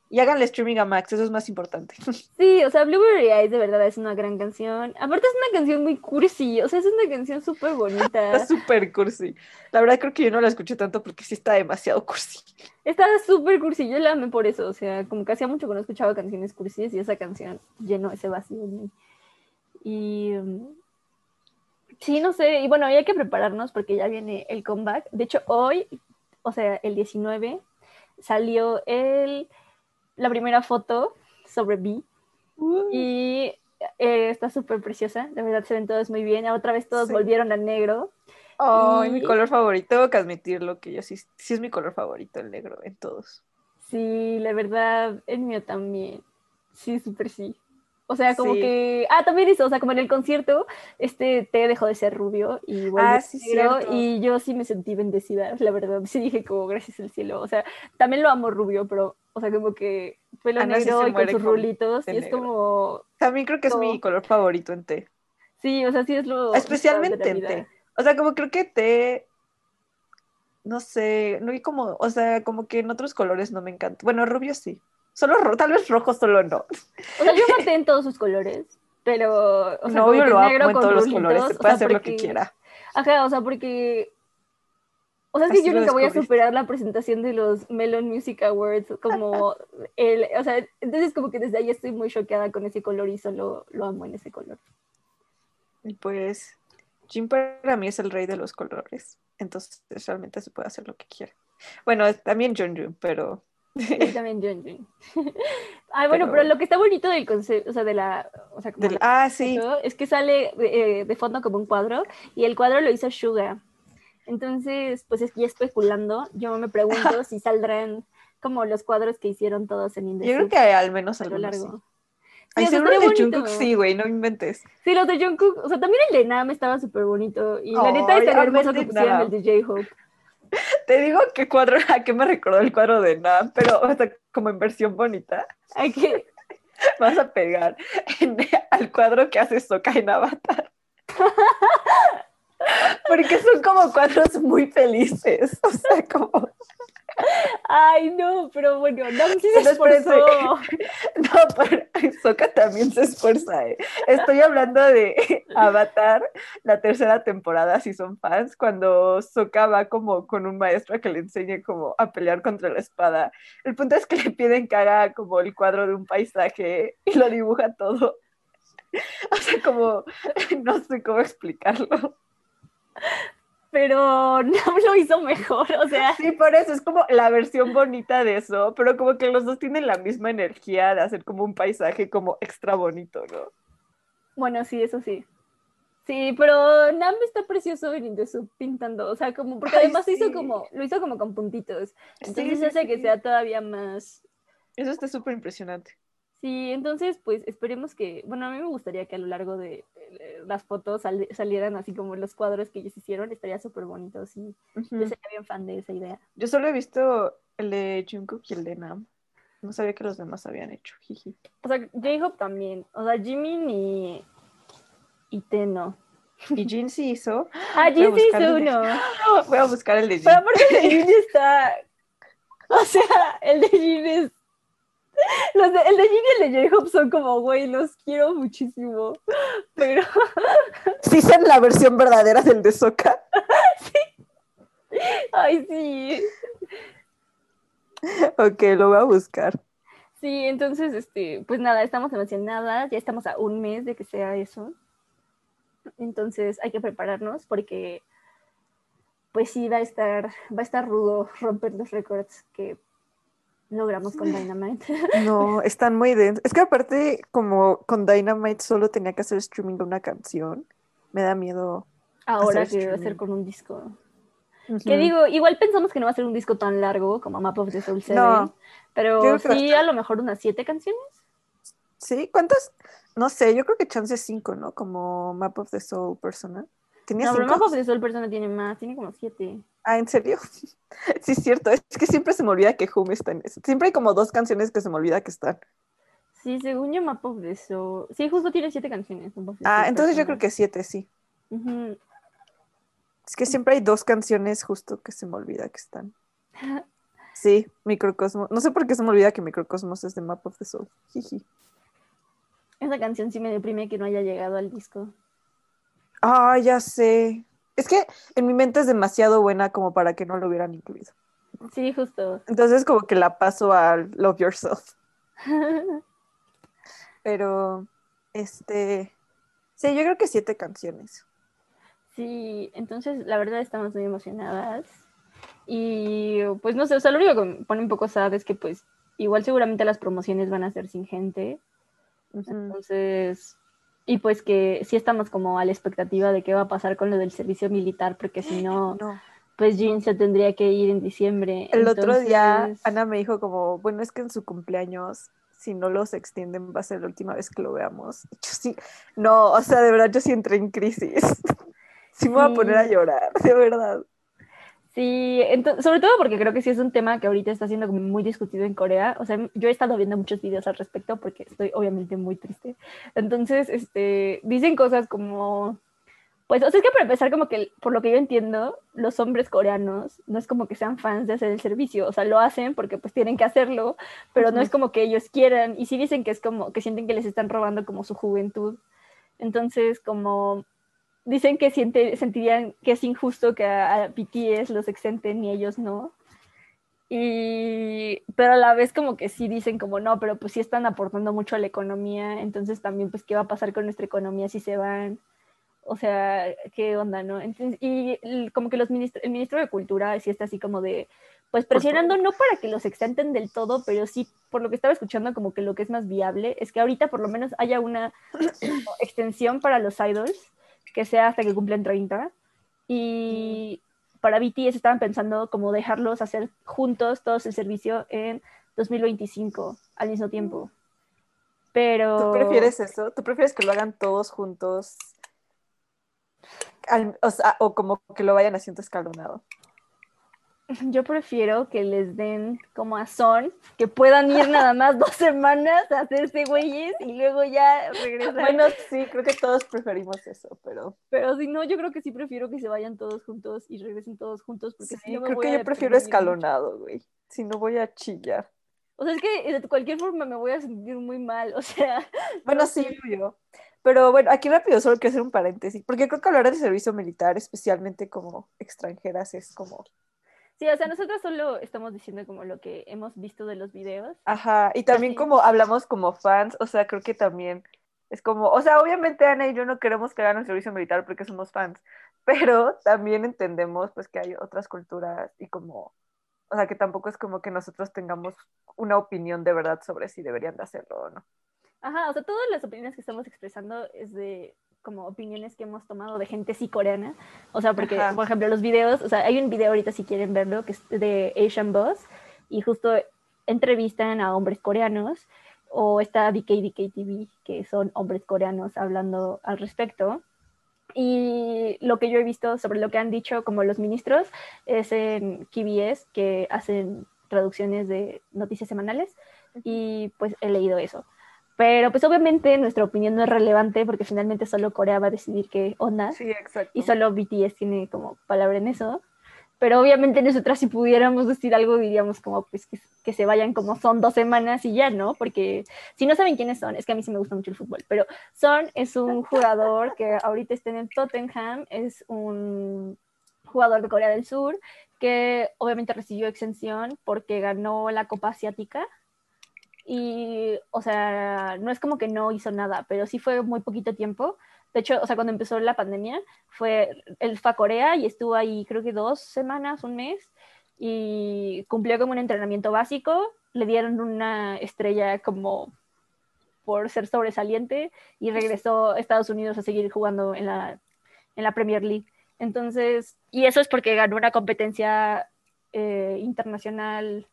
y háganle streaming a Max, eso es más importante. Sí, o sea, Blueberry Eyes de verdad es una gran canción. Aparte es una canción muy cursi, o sea, es una canción súper bonita. Está súper cursi. La verdad creo que yo no la escuché tanto porque sí está demasiado cursi. Está súper cursi, yo la amé por eso, o sea, como que hacía mucho que no escuchaba canciones cursis y esa canción llenó ese vacío en mí. Y... Um, sí, no sé, y bueno, hay que prepararnos porque ya viene el comeback. De hecho, hoy, o sea, el 19, salió el la primera foto sobre B. Uh. Y eh, está súper preciosa, de verdad se ven todos muy bien. Otra vez todos volvieron a negro. Ay, mi color favorito, tengo que admitirlo, que yo sí, sí es mi color favorito, el negro, en todos. Sí, la verdad, el mío también. Sí, súper sí. O sea, como que. Ah, también eso, o sea, como en el concierto, este té dejó de ser rubio y bueno, ah, sí, y yo sí me sentí bendecida, la verdad. Sí dije, como gracias al cielo. O sea, también lo amo rubio, pero, o sea, como que pelo lo negro y con sus rulitos, y es como. También creo que es mi color favorito en té. Sí, o sea, sí es lo. Especialmente en té. O sea, como creo que té. No sé, no hay como, o sea, como que en otros colores no me encanta. Bueno, rubio sí. Solo tal vez rojo, solo no. O sea, yo maté en todos sus colores, pero. O sea, no, yo lo amo en todos los colores, se puede hacer lo que quiera. Ajá, o sea, porque. O sea, es que Así yo nunca voy a superar la presentación de los Melon Music Awards, como el, o sea, entonces como que desde ahí estoy muy choqueada con ese color y solo lo amo en ese color. Pues, Jin para mí es el rey de los colores. Entonces, realmente se puede hacer lo que quiera. Bueno, también Jun pero Y también Jun. Ay, bueno, Pero- pero lo que está bonito del concepto, o sea, de la, o sea, como del- la- ah, sí. Es que sale eh, de fondo como un cuadro y el cuadro lo hizo Suga. Entonces, pues aquí especulando, yo me pregunto si saldrán como los cuadros que hicieron todos en Yo Indesit creo que hay al menos a lo algunos. largo. Sí. Sí, Ay, seguro de Jungkook sí, güey, no inventes. Sí, los de Jungkook, o sea, también el de Nam estaba súper bonito y la neta que de pusieran Nam. el de J-Hope. Te digo qué cuadro, a qué me recordó el cuadro de Nam, pero o sea, como en versión bonita. Hay que, Vas a pegar en- al cuadro que hace Soka en Avatar. Porque son como cuadros muy felices. O sea, como. Ay no, pero bueno, Nam sí se Pero esforzó. No, pero Soka también se esfuerza. ¿eh? Estoy hablando de Avatar, la tercera temporada, si son fans, cuando Soka va como con un maestro a que le enseñe como a pelear contra la espada. El punto es que le piden que haga como el cuadro de un paisaje y lo dibuja todo. O sea, como, no sé cómo explicarlo. Pero Nam lo hizo mejor, o sea, Sí, por eso es como la versión bonita de eso, pero como que los dos tienen la misma energía de hacer como un paisaje como extra bonito, ¿no? Bueno, sí, eso sí. Sí, pero Nam está precioso en Indesup pintando, o sea, como, porque Ay, además hizo sí. como, lo hizo como con puntitos, entonces Sí, sí, hace que sea todavía más, Eso está súper impresionante. Sí, entonces pues esperemos que, bueno, a mí me gustaría que a lo largo de eh, las fotos sal- salieran así como los cuadros que ellos hicieron, estaría súper bonito, sí, yo sería bien fan de esa idea. Yo solo he visto el de Jungkook y el de Nam. No sabía que los demás habían hecho. jiji. O sea, J-Hope también, o sea, Jimin y, y Teno. Y Jin sí hizo. Ah, Jin sí hizo de- uno. Voy a buscar el de Jin. Pero aparte el de Jin está. O sea, el de Jin es. Los de, el de Jin y el de J-Hope son como, güey, los quiero muchísimo. Pero, Sí, son la versión verdadera del de Soka. ay, sí. Ok, lo voy a buscar. Sí, entonces, este, pues nada, estamos emocionadas. Ya estamos a un mes de que sea eso. Entonces hay que prepararnos porque, pues sí, va a estar, va a estar rudo romper los récords que logramos con Dynamite. No, están muy densos. Es que aparte, como con Dynamite solo tenía que hacer streaming de una canción, me da miedo. Ahora Hacer que va a ser streaming. con un disco. Que digo, igual pensamos que no va a ser un disco tan largo como Map of the Soul 7, No. pero sí a lo mejor unas siete canciones. ¿Sí? ¿Cuántas? No sé, yo creo que chance 5, ¿no? Como Map of the Soul Persona. ¿Tenía No, pero cinco? Map of the Soul persona tiene más, tiene como siete. Ah, ¿en serio? Sí, es cierto. Es que siempre se me olvida que Home está en eso. Siempre hay como dos canciones que se me olvida que están. Sí, según yo Map of the Soul. Sí, justo tiene siete canciones. Ah, entonces yo creo que siete, sí. Es que siempre hay dos canciones justo que se me olvida que están. Sí, Microcosmos. No sé por qué se me olvida que Microcosmos es de Map of the Soul. Jiji. Esa canción sí me deprime que no haya llegado al disco. Ah, ya sé. Es que en mi mente es demasiado buena como para que no lo hubieran incluido. Sí, justo. Entonces como que la paso a Love Yourself. Pero, este, sí, yo creo que siete canciones. Sí, entonces la verdad estamos muy emocionadas. Y pues no sé, o sea, lo único que me pone un poco sad es que pues igual seguramente las promociones van a ser sin gente. Entonces, y pues que sí estamos como a la expectativa de qué va a pasar con lo del servicio militar, porque si no, No. pues Jean se tendría que ir en diciembre. El otro día Ana me dijo como, bueno, es que en su cumpleaños, si no los extienden, va a ser la última vez que lo veamos. Y Yo sí, no, o sea, de verdad yo sí entré en crisis. Sí me voy a poner a llorar, de verdad. Sí, ento- sobre todo porque creo que sí es un tema que ahorita está siendo muy discutido en Corea. O sea, yo he estado viendo muchos videos al respecto porque estoy obviamente muy triste. Entonces, este, dicen cosas como, pues, o sea, es que para empezar, como que por lo que yo entiendo, los hombres coreanos no es como que sean fans de hacer el servicio, o sea, lo hacen porque pues tienen que hacerlo, pero no es como que ellos quieran. Y sí dicen que es como que sienten que les están robando como su juventud. Entonces, como dicen que siente, sentirían que es injusto que a, a BTS los exenten y ellos no. Y, pero a la vez como que sí dicen como no, pero pues sí están aportando mucho a la economía, entonces también pues qué va a pasar con nuestra economía si se van, o sea, qué onda, ¿no? Entonces, y como que los ministros, el ministro de Cultura sí está así como de, pues presionando no para que los exenten del todo, pero sí, por lo que estaba escuchando, como que lo que es más viable es que ahorita por lo menos haya una extensión para los idols, que sea hasta que cumplen 30, y para BTS estaban pensando como dejarlos hacer juntos todos el servicio en 2025 al mismo tiempo. Pero... ¿Tú prefieres eso? ¿Tú prefieres que lo hagan todos juntos? o, sea, o como que lo vayan haciendo escalonado. Yo prefiero que les den como a Son, que puedan ir nada más dos semanas a hacerse güeyes y luego ya regresar. Bueno, sí, creo que todos preferimos eso, pero. Pero si no, yo creo que sí prefiero que se vayan todos juntos y regresen todos juntos. Porque sí, creo que yo prefiero escalonado, güey. Si no voy a chillar. O sea, es que de cualquier forma me voy a sentir muy mal, o sea. Bueno, sí, yo. Pero bueno, aquí rápido solo quiero hacer un paréntesis, porque creo que hablar de servicio militar, especialmente como extranjeras, es como Sí, o sea, nosotros solo estamos diciendo como lo que hemos visto de los videos. Ajá, y también como hablamos como fans, o sea, creo que también es como, o sea, obviamente Ana y yo no queremos que hagan el servicio militar porque somos fans, pero también entendemos pues que hay otras culturas y como, o sea, que tampoco es como que nosotros tengamos una opinión de verdad sobre si deberían de hacerlo o no. Ajá, o sea, todas las opiniones que estamos expresando es de como opiniones que hemos tomado de gente sí coreana. O sea, porque, por ejemplo, los videos, o sea, hay un video ahorita si quieren verlo, que es de Asian Boss, y justo entrevistan a hombres coreanos, o está DK TV, que son hombres coreanos hablando al respecto. Y lo que yo he visto sobre lo que han dicho como los ministros es en KBS, que hacen traducciones de noticias semanales, y pues he leído eso. Pero pues obviamente nuestra opinión no es relevante porque finalmente solo Corea va a decidir qué onda. Sí, exacto. Y solo BTS tiene como palabra en eso. Pero obviamente nosotras si pudiéramos decir algo diríamos como pues que, se vayan como son dos semanas y ya, ¿no? Porque si no saben quiénes son, es que a mí sí me gusta mucho el fútbol, pero Son es un jugador que ahorita está en el Tottenham, es un jugador de Corea del Sur que obviamente recibió exención porque ganó la Copa Asiática y, o sea, no es como que no hizo nada, pero sí fue muy poquito tiempo. De hecho, o sea, cuando empezó la pandemia, fue, él fue a Corea y estuvo ahí creo que dos semanas, un mes, y cumplió como un entrenamiento básico, le dieron una estrella como por ser sobresaliente y regresó a Estados Unidos a seguir jugando en la, en la Premier League. Entonces, y eso es porque ganó una competencia eh, internacional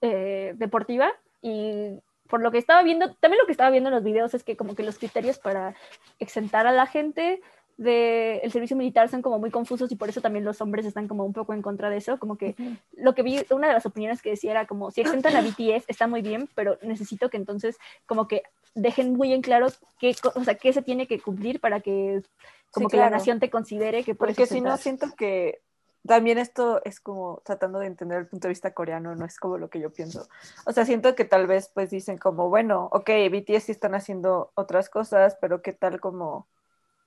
eh, deportiva y por lo que estaba viendo, también lo que estaba viendo en los videos es que como que los criterios para exentar a la gente del servicio militar son como muy confusos y por eso también los hombres están como un poco en contra de eso, como que lo que vi, una de las opiniones que decía era como si exentan a BTS está muy bien, pero necesito que entonces como que dejen muy en claro qué, o sea, qué se tiene que cumplir para que como que la nación te considere que Porque si no siento que también esto es como tratando de entender el punto de vista coreano, no es como lo que yo pienso. O sea, siento que tal vez pues dicen como, bueno, ok, BTS sí están haciendo otras cosas, pero qué tal como,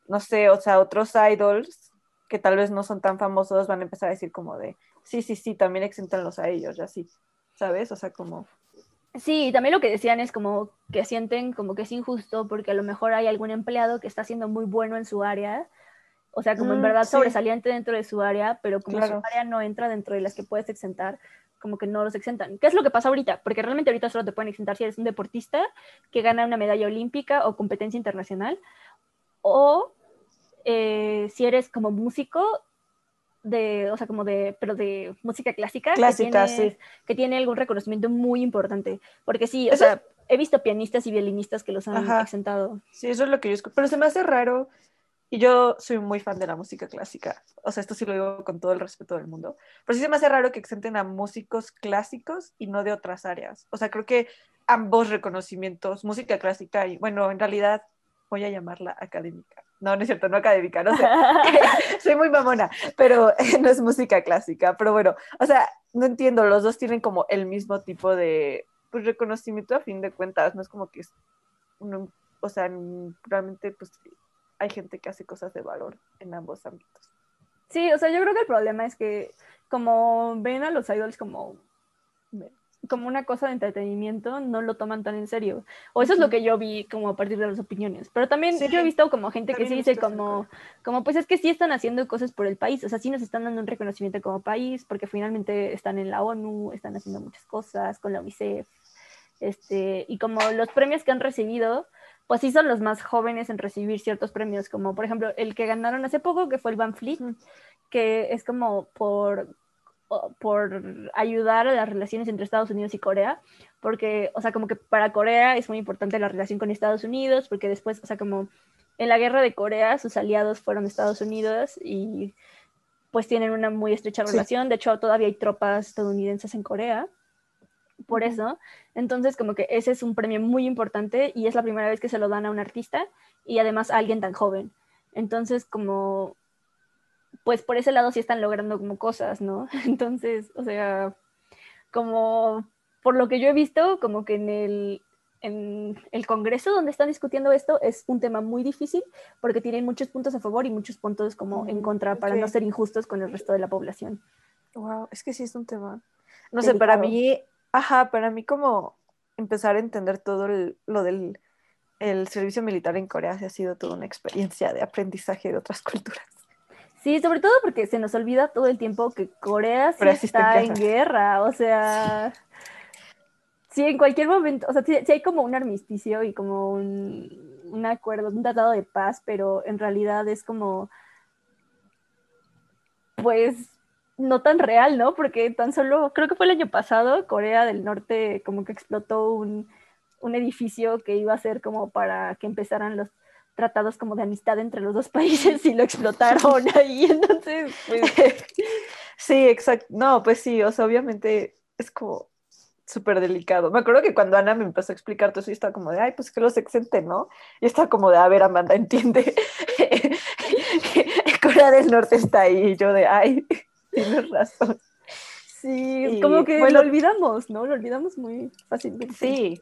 no sé, o sea, otros idols que tal vez no son tan famosos van a empezar a decir como de, sí, sí, sí, también exentanlos a ellos, ya sí, ¿sabes? O sea, como... Sí, también lo que decían es como que sienten como que es injusto porque a lo mejor hay algún empleado que está siendo muy bueno en su área o sea, como en mm, verdad sobresaliente dentro de su área, pero como su área no entra dentro de las que puedes exentar, como que no los exentan. ¿Qué es lo que pasa ahorita? Porque realmente ahorita solo te pueden exentar si eres un deportista que gana una medalla olímpica o competencia internacional, o eh, si eres como músico de, o sea, como de, pero de música clásica, clásica que, tiene, que tiene algún reconocimiento muy importante. Porque sí, o sea, he visto pianistas y violinistas que los han exentado. Sí, eso es lo que yo escucho. Pero se me hace raro y yo soy muy fan de la música clásica. O sea, esto sí lo digo con todo el respeto del mundo. Pero sí se me hace raro que exenten a músicos clásicos y no de otras áreas. O sea, creo que ambos reconocimientos, música clásica y, bueno, en realidad voy a llamarla académica. No, no es cierto, no académica, no sé. soy muy mamona, pero no es música clásica. Pero bueno, o sea, no entiendo, los dos tienen como el mismo tipo de pues, reconocimiento a fin de cuentas. No es como que es, o sea, realmente, pues hay gente que hace cosas de valor en ambos ámbitos. Sí, o sea, yo creo que el problema es que como ven a los idols como, como una cosa de entretenimiento, no lo toman tan en serio. O eso es lo que yo vi como a partir de las opiniones. Pero también yo he visto como gente que sí dice como, como, pues es que sí están haciendo cosas por el país. O sea, sí nos están dando un reconocimiento como país porque finalmente están en la ONU, están haciendo muchas cosas con la UNICEF. Este, y como los premios que han recibido, pues sí son los más jóvenes en recibir ciertos premios, como por ejemplo el que ganaron hace poco, que fue el Van Fleet, que es como por, por ayudar a las relaciones entre Estados Unidos y Corea, porque, o sea, como que para Corea es muy importante la relación con Estados Unidos, porque después, o sea, como en la guerra de Corea sus aliados fueron Estados Unidos y pues tienen una muy estrecha relación, de hecho todavía hay tropas estadounidenses en Corea por eso. Entonces, como que ese es un premio muy importante y es la primera vez que se lo dan a un artista y además a alguien tan joven. Entonces, como, pues por ese lado sí están logrando como cosas, ¿no? Entonces, o sea, como por lo que yo he visto, como que en el, en el Congreso donde están discutiendo esto es un tema muy difícil porque tienen muchos puntos a favor y muchos puntos como en contra para no ser injustos con el resto de la población. Wow, es que sí es un tema. No sé, para mí Ajá, para mí como empezar a entender todo lo del el servicio militar en Corea ha sido toda una experiencia de aprendizaje de otras culturas. Sí, sobre todo porque se nos olvida todo el tiempo que Corea sí está, en, guerra. o sea, sí, en cualquier momento, o sea, sí, hay como un armisticio y como un, un acuerdo, un tratado de paz, pero en realidad es como, pues, no tan real, ¿no? Porque tan solo, creo que fue el año pasado, Corea del Norte como que explotó un, edificio que iba a ser como para que empezaran los tratados como de amistad entre los dos países y lo explotaron ahí, entonces, pues... Sí, exacto. No, pues sí, o sea, obviamente es como súper delicado. Me acuerdo que cuando Ana me empezó a explicar todo eso, yo estaba como de, ay, pues que los exenten, ¿no? Y estaba como de, a ver, Amanda, entiende. Corea del Norte está ahí, y yo de, ay, Tienes razón. Sí, como que lo olvidamos, ¿no? Lo olvidamos muy fácilmente. Sí.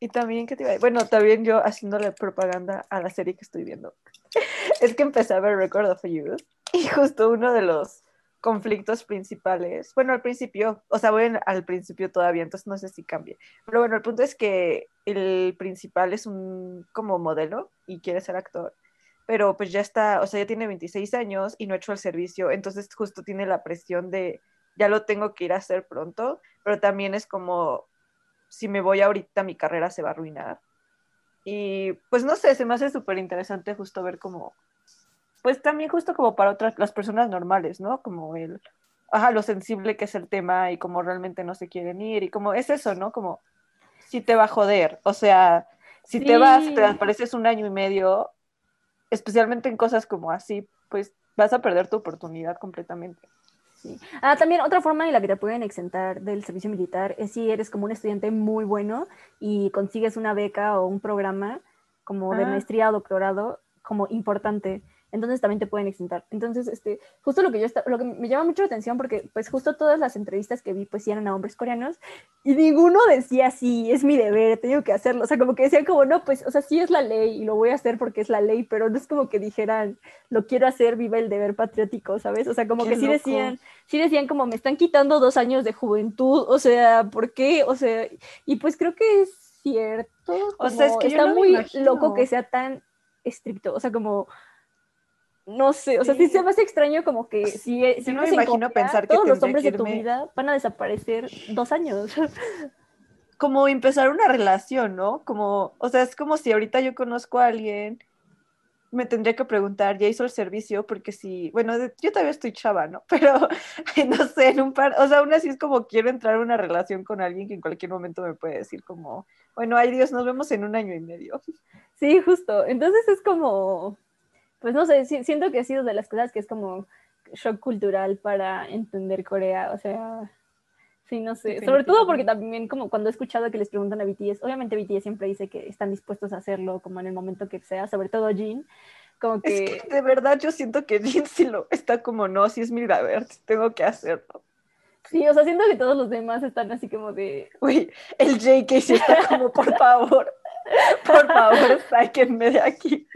Y también, ¿qué te iba Bueno, también yo haciéndole propaganda a la serie que estoy viendo. es que empecé a ver Record of You y justo uno de los conflictos principales, bueno, al principio, o sea, voy al principio todavía, entonces no sé si cambie, pero bueno, el punto es que el principal es un como modelo y quiere ser actor pero pues ya está, o sea, ya tiene 26 años y no ha hecho el servicio, entonces justo tiene la presión de, ya lo tengo que ir a hacer pronto, pero también es como, si me voy ahorita mi carrera se va a arruinar. Y pues no sé, se me hace súper interesante justo ver como, pues también justo como para otras, las personas normales, ¿no? Como el, ajá, lo sensible que es el tema y como realmente no se quieren ir y como es eso, ¿no? Como si te va a joder, o sea, si te vas, te apareces un año y medio, especialmente en cosas como así, pues vas a perder tu oportunidad completamente. Sí. Ah, también otra forma en la que te pueden exentar del servicio militar es si eres como un estudiante muy bueno y consigues una beca o un programa como de ah. maestría o doctorado como importante entonces también te pueden exentar. Entonces, este, justo lo que yo lo que me llama mucho la atención porque pues justo todas las entrevistas que vi pues eran a hombres coreanos y ninguno decía sí, es mi deber, tengo que hacerlo, o sea, como que decían como no, pues, o sea, sí es la ley y lo voy a hacer porque es la ley, pero no es como que dijeran, lo quiero hacer, viva el deber patriótico, ¿sabes? O sea, como que sí decían, sí decían como me están quitando dos años de juventud, o sea, ¿por qué? O sea, y pues creo que es cierto. O sea, es que está muy loco que sea tan estricto, o sea, como no sé, o sea, sí se me hace extraño como que si, si no me imagino pensar que todos los hombres de tu vida van a desaparecer dos años. Como empezar una relación, ¿no? Como, o sea, es como si ahorita yo conozco a alguien, me tendría que preguntar, ¿ya hizo el servicio? Porque si, bueno, yo todavía estoy chava, ¿no? Pero, no sé, en un par, o sea, aún así es como quiero entrar en una relación con alguien que en cualquier momento me puede decir como, bueno, ay Dios, nos vemos en un año y medio. Sí, justo. Entonces es como, pues no sé, siento que ha sido de las cosas que es como shock cultural para entender Corea, o sea, sí, no sé, sobre todo porque también como cuando he escuchado que les preguntan a BTS, obviamente BTS siempre dice que están dispuestos a hacerlo como en el momento que sea, sobre todo Jin, como que... de verdad yo siento que Jin sí lo está como, no, si es mi deber, tengo que hacerlo. Sí, o sea, siento que todos los demás están así como de... Uy, el JK sí está como, por favor. Por favor, sáquenme de aquí.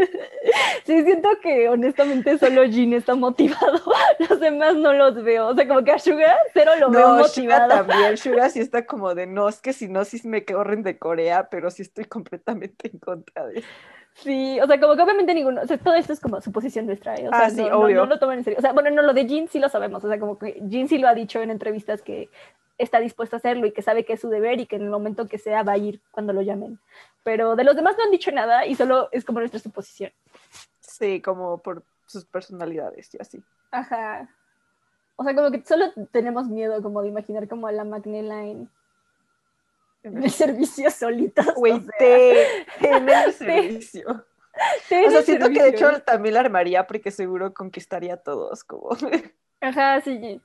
Sí, siento que honestamente solo Jin está motivado. Los demás no los veo. O sea, como que a Suga cero lo veo No, Suga motivado. también. Suga sí está como de no, es que si no, sí me corren de Corea, pero sí estoy completamente en contra de eso. Sí, o sea, como que obviamente ninguno, o sea, todo esto es como suposición nuestra, ¿eh? o sea, Ah, sí, no, no- obvio. no lo toman en serio. O sea, bueno, no, lo de Jin sí lo sabemos, o sea, como que Jin sí lo ha dicho en entrevistas que está dispuesto a hacerlo y que sabe que es su deber y que en el momento que sea va a ir cuando lo llamen. Pero de los demás no han dicho nada y solo es como nuestra suposición. Sí, como por sus personalidades y así. Ajá. O sea, como que solo tenemos miedo como de imaginar como a la McNeline en el servicio solitos. o Güey, sea, te, en el servicio. te O sea, siento que de hecho también la armaría porque seguro conquistaría a todos, como... Ajá, sí.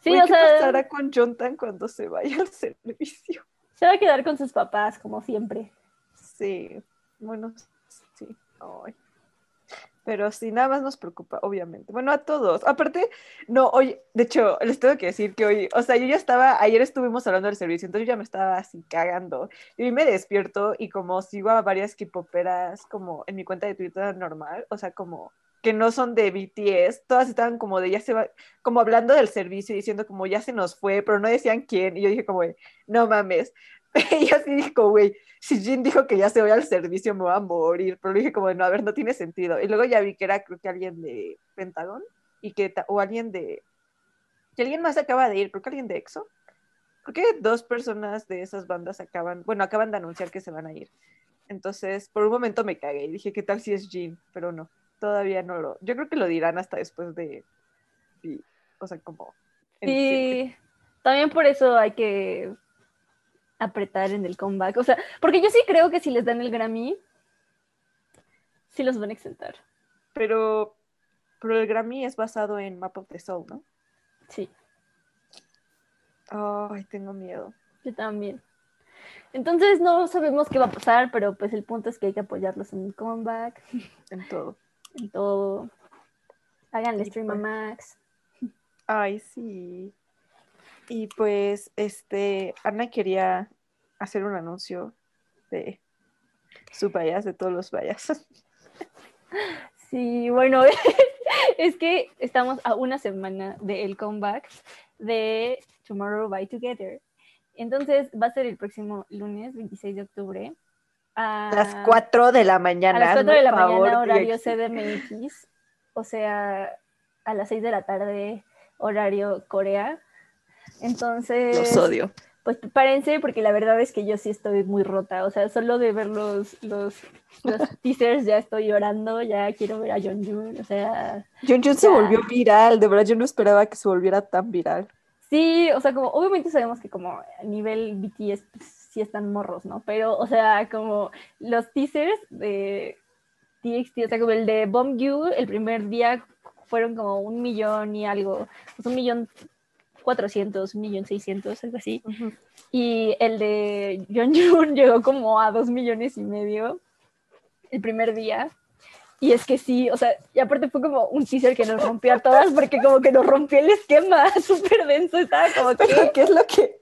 Sí, Güey, o ¿qué sea, pasará con Jonathan cuando se vaya al servicio? se va a quedar con sus papás, como siempre. Sí, bueno, sí. Ay. Pero sí, nada más nos preocupa, obviamente. Bueno, a todos. Aparte, no, hoy, de hecho, les tengo que decir que hoy, o sea, yo ya estaba, ayer estuvimos hablando del servicio, entonces yo ya me estaba así cagando. Y me despierto y como sigo a varias kipoperas como en mi cuenta de Twitter normal, o sea, como que no son de BTS, todas estaban como de ya se va, como hablando del servicio y diciendo como ya se nos fue, pero no decían quién. Y yo dije como, no mames. Y yo así dije como, güey, si Jin dijo que ya se voy al servicio, me voy a morir. Pero dije como, no, a ver, no tiene sentido. Y luego ya vi que era, creo que alguien de Pentagon, y que, o alguien de, que alguien más acaba de ir, creo que alguien de EXO. Creo que dos personas de esas bandas acaban, bueno, acaban de anunciar que se van a ir. Entonces, por un momento me cagué y dije, ¿qué tal si es Jin? Pero no, todavía no lo, yo creo que lo dirán hasta después de, y, o sea, como... Sí, también por eso hay que apretar en el comeback. O sea, porque yo sí creo que si les dan el Grammy, sí los van a exentar. Pero, pero el Grammy es basado en Map of the Soul, ¿no? Sí, Ay, tengo miedo. yo también. Entonces no sabemos qué va a pasar, pero pues el punto es que hay que apoyarlos en el comeback, En todo. en todo. Háganle Y stream a pues- Max. Ay, sí. Y pues, este, Ana quería hacer un anuncio de su vallas, de todos los vallas. Sí, bueno, es que estamos a una semana del comeback de Tomorrow by Together. Entonces va a ser el próximo lunes, 26 de octubre. A las 4 de la mañana. A las 4 de la favor, mañana, horario. CDMX. O sea, a las 6 de la tarde, horario Corea. Entonces, Los odio. pues prepárense porque la verdad es que yo sí estoy muy rota. O sea, solo de ver los, los, los teasers ya estoy llorando, ya quiero ver a Jun. O sea, Jun Jun se volvió viral, de verdad yo no esperaba que se volviera tan viral. sí, o sea, como obviamente sabemos que como a nivel BTS pues, sí están morros, ¿no? Pero, o sea, como los teasers de TXT, o sea, como el de Bomb You, el primer día fueron como un millón y algo, pues un millón cuatrocientos, un millón seiscientos, algo así. Y el de Jun llegó como a dos millones y medio el primer día. Y es que sí, o sea, y aparte fue como un teaser que nos rompió a todas porque como que nos rompió el esquema súper denso, estaba como que... Pero, ¿qué es lo que,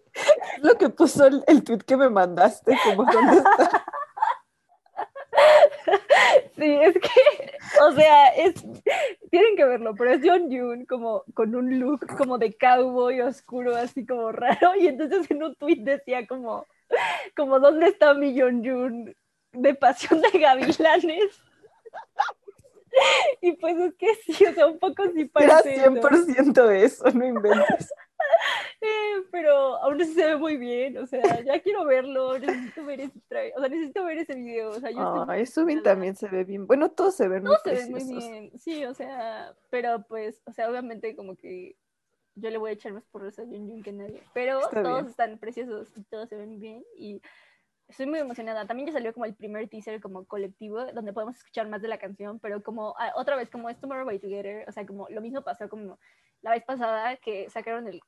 lo que puso el, el tweet que me mandaste? Como, ¿dónde está? Sí, es que, o sea, es, tienen que verlo, pero es John Yoon como con un look como de cowboy oscuro, así como raro, y entonces en un tweet decía como, como ¿dónde está mi John Yoon de Pasión de Gavilanes? Y pues es que sí, o sea, un poco sí Era parece eso. 100% eso, no inventes. Eh, pero aún así se ve muy bien, o sea, ya quiero verlo, necesito ver ese o sea, necesito ver ese video, o sea, yo Ay, Subin también se ve bien. Bueno, todos se ven muy Todos se ven muy bien, sí, o sea, pero pues, o sea, obviamente como que yo le voy a echar más por a Jun que nadie, pero Está todos bien. están preciosos y todos se ven bien y estoy muy emocionada. También ya salió como el primer teaser como colectivo donde podemos escuchar más de la canción, pero como ah, otra vez como es Tomorrow by Together, o sea, como lo mismo pasó como la vez pasada que sacaron el,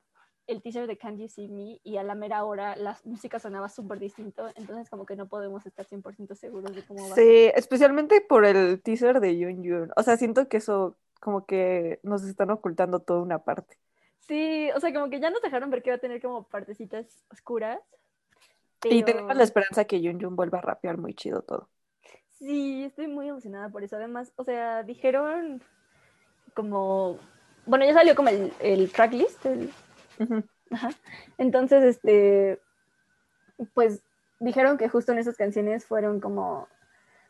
el teaser de Can You See Me y a la mera hora la música sonaba súper distinto, entonces como que no podemos estar 100% seguros de cómo va. a ser. Sí, especialmente por el teaser de Yun Yun. O sea, siento que eso como que nos están ocultando toda una parte. Sí, o sea, como que ya nos dejaron ver que va a tener como partecitas oscuras. Y tenemos la esperanza que Yun Jun vuelva a rapear muy chido todo. Sí, estoy muy emocionada por eso. Además, o sea, dijeron como, bueno, ya salió como el, el tracklist, el- Ujú. Ajá. Entonces, este, pues dijeron que justo en esas canciones fueron como,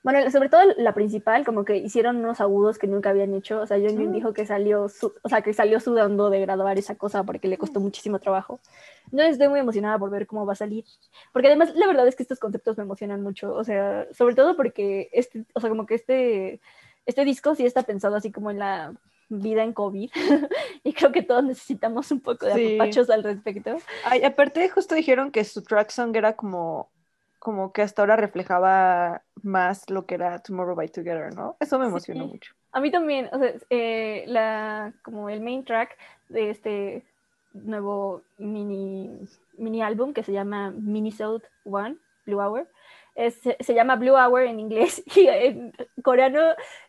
bueno, sobre todo la principal, como que hicieron unos agudos que nunca habían hecho. O sea, Jung Mm. dijo que salió, su- o sea, que salió sudando de graduar esa cosa porque le costó muchísimo trabajo. Entonces estoy muy emocionada por ver cómo va a salir. Porque además, la verdad es que estos conceptos me emocionan mucho. O sea, sobre todo porque este, o sea, como que este, este disco sí está pensado así como en la vida en COVID. y creo que todos necesitamos un poco de Sí. apapachos al respecto. Ay, aparte, justo dijeron que su track song era como, como que hasta ahora reflejaba más lo que era Tomorrow by Together, ¿no? Eso me emocionó Sí. mucho. A mí también, o sea, eh, la, como el main track de este nuevo mini, mini álbum que se llama Minisode One, Blue Hour, es- se, llama Blue Hour en inglés y en coreano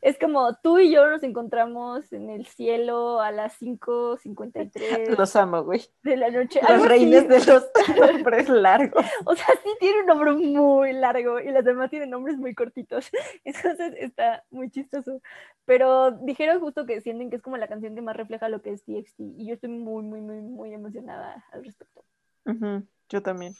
es como tú y yo nos encontramos en el cielo a las 5.53 Los amo, güey. de la noche. Los algo así. reines de los nombres largos. O sea, sí tiene un nombre muy largo y las demás tienen nombres muy cortitos. Entonces está muy chistoso. Pero dijeron justo que sienten que es como la canción que más refleja lo que es TXT. Y yo estoy muy, muy, muy, muy emocionada al respecto. Ujú, Yo también.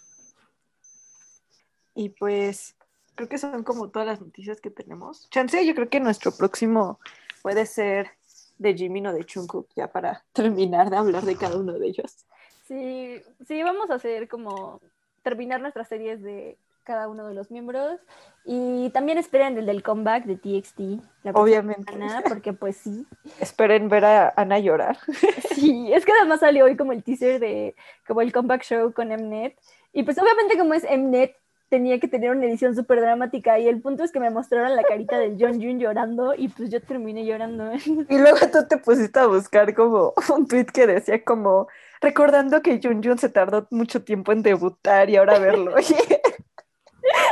Y pues creo que son como todas las noticias que tenemos. Chance, yo creo que nuestro próximo puede ser de Jimin o de Jungkook, ya para terminar de hablar de cada uno de ellos. Sí, sí, vamos a hacer como terminar nuestras series de cada uno de los miembros. Y también esperen el del comeback de TXT. La Obviamente. semana, porque pues sí. Esperen ver a Ana llorar. Sí, es que además salió hoy como el teaser de como el comeback show con Mnet. Y pues obviamente como es Mnet, tenía que tener una edición súper dramática. Y el punto es que me mostraron la carita del John Jun llorando y pues yo terminé llorando. Y luego tú te pusiste a buscar como un tweet que decía como recordando que Jun Jun se tardó mucho tiempo en debutar y ahora verlo.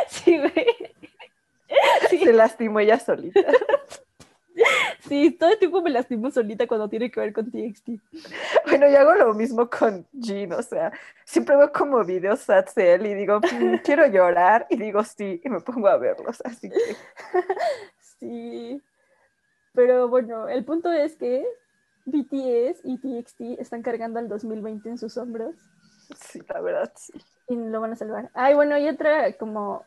Sí, güey. Sí, se lastimó ella solita. Sí, todo el tiempo me lastimo solita cuando tiene que ver con TXT. Bueno, yo hago lo mismo con Jean, o sea, siempre veo como videos sats de él y digo, "Mm, quiero llorar, y digo sí, y me pongo a verlos, así que Sí. Pero bueno, el punto es que BTS y TXT están cargando al 2020 en sus hombros. sí, la verdad, sí. y lo van a salvar. Ay, bueno, y otra como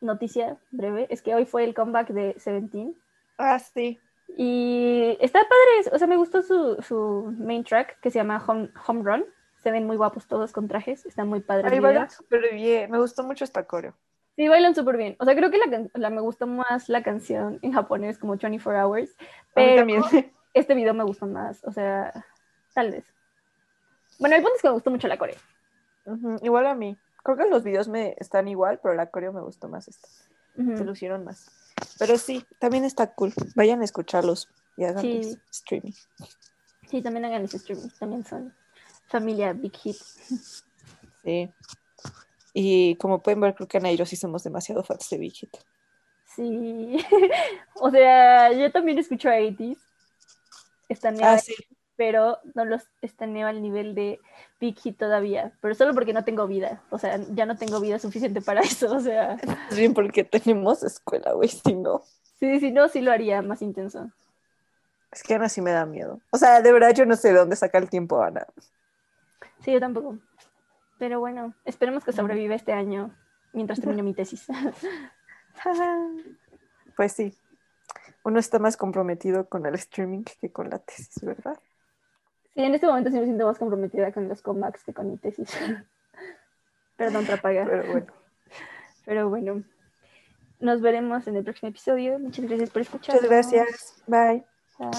noticia breve es que hoy fue el comeback de Seventeen Ah, sí. y está padre, o sea, me gustó su, su main track que se llama Home, Home Run. Se ven muy guapos todos con trajes, está muy padre. Ahí bailan súper bien, me gustó mucho esta coreo. Sí, bailan súper bien. O sea, creo que la, la- me gustó más la canción en japonés como 24 Hours, A mí pero también. este video me gustó más, o sea, tal vez. Bueno, el punto es que me gustó mucho la Corea. Ujú, Igual a mí. Creo que los videos me están igual, pero la coreo me gustó más esta. Se lucieron más. Pero sí, también está cool. Vayan a escucharlos y hagan Sí. streaming. Sí, también hagan ese streaming, también son familia Big Hit. Sí. Y como pueden ver, creo que Ana y yo sí somos demasiado fans de Big Hit. Sí, o sea, yo también escucho a 80s, estaneo, Ah, sí. Pero no los estaneo al nivel de Big Hit todavía, pero solo porque no tengo vida, o sea, ya no tengo vida suficiente para eso, o sea, Es bien porque tenemos escuela, güey, si no. sí, si no, sí lo haría más intenso. Es que Ana sí me da miedo. O sea, de verdad yo no sé de dónde saca el tiempo Ana. Sí, yo tampoco. Pero bueno, esperemos que sobreviva este año mientras termine mi tesis. Pues sí. Uno está más comprometido con el streaming que con la tesis, ¿verdad? En este momento sí me siento más comprometida con los comebacks que con mi tesis. Perdón, Trapaga. Pero bueno. Pero bueno, nos veremos en el próximo episodio. Muchas gracias por escuchar. Muchas gracias. Bye. Bye.